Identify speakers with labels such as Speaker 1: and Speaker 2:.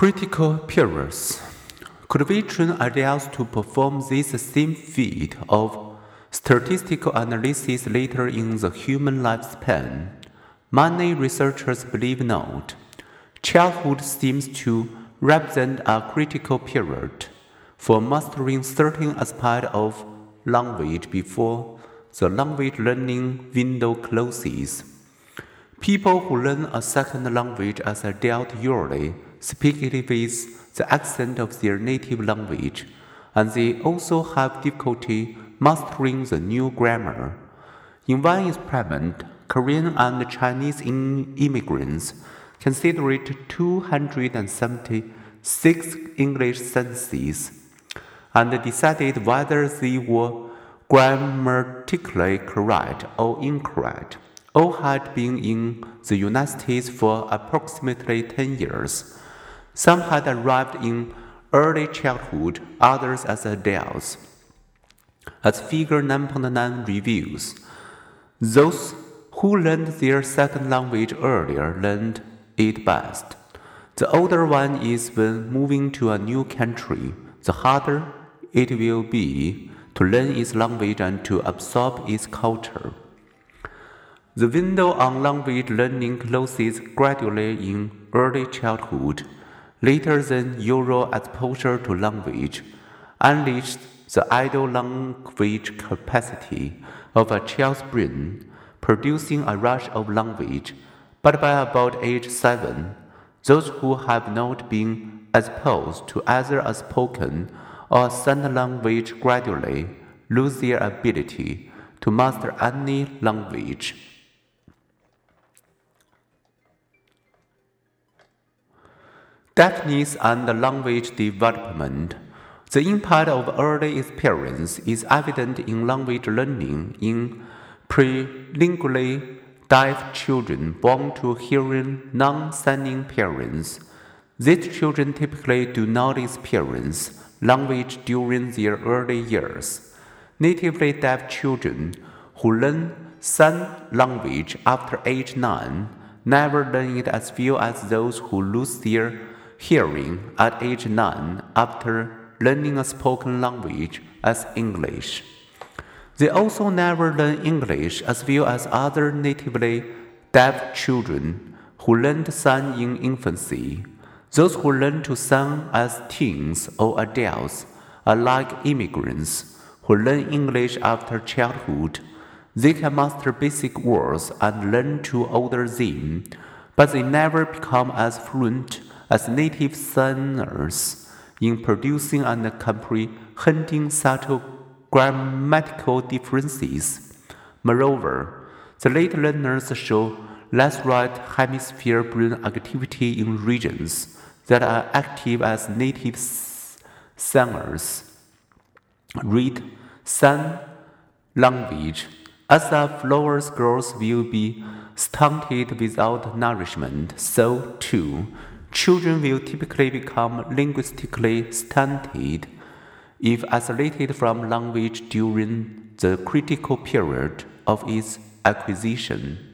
Speaker 1: Critical periods. Could we train adults to perform this same feat of statistical analysis later in the human lifespan? Many researchers believe not. Childhood seems to represent a critical period for mastering certain aspects of language before the language learning window closes. People who learn a second language as adults usually speak it with the accent of their native language, and they also have difficulty mastering the new grammar. In one experiment, Korean and Chinese immigrants considered 276 English sentences and decided whether they were grammatically correct or incorrect. All had been in the United States for approximately 10 years. Some had arrived in early childhood, others as adults. As Figure 9.9 reveals, those who learned their second language earlier learned it best. The older one is when moving to a new country, the harder it will be to learn its language and to absorb its culture. The window on language learning closes gradually in early childhood later than usual exposure to language, unleashed the idle language capacity of a child's brain, producing a rush of language. But by about age seven, those who have not been exposed to either a spoken or sign language gradually lose their ability to master any language. Deafness and language development. The impact of early experience is evident in language learning in prelingually deaf children born to hearing non-signing parents. These children typically do not experience language during their early years. Natively deaf children who learn sign language after age 9 never learn it as well as those who lose their hearing at age 9 after learning a spoken language as English. They also never learn English as well as other natively deaf children who learned sign in infancy. Those who learn to sign as teens or adults are like immigrants who learn English after childhood. They can master basic words and learn to order them, but they never become as fluent as native signers in producing and comprehending subtle grammatical differences. Moreover, the late learners show less right hemisphere brain activity in regions that are active as native signers. Read sign language. As a flower's growth will be stunted without nourishment, so too Children will typically become linguistically stunted if isolated from language during the critical period of its acquisition.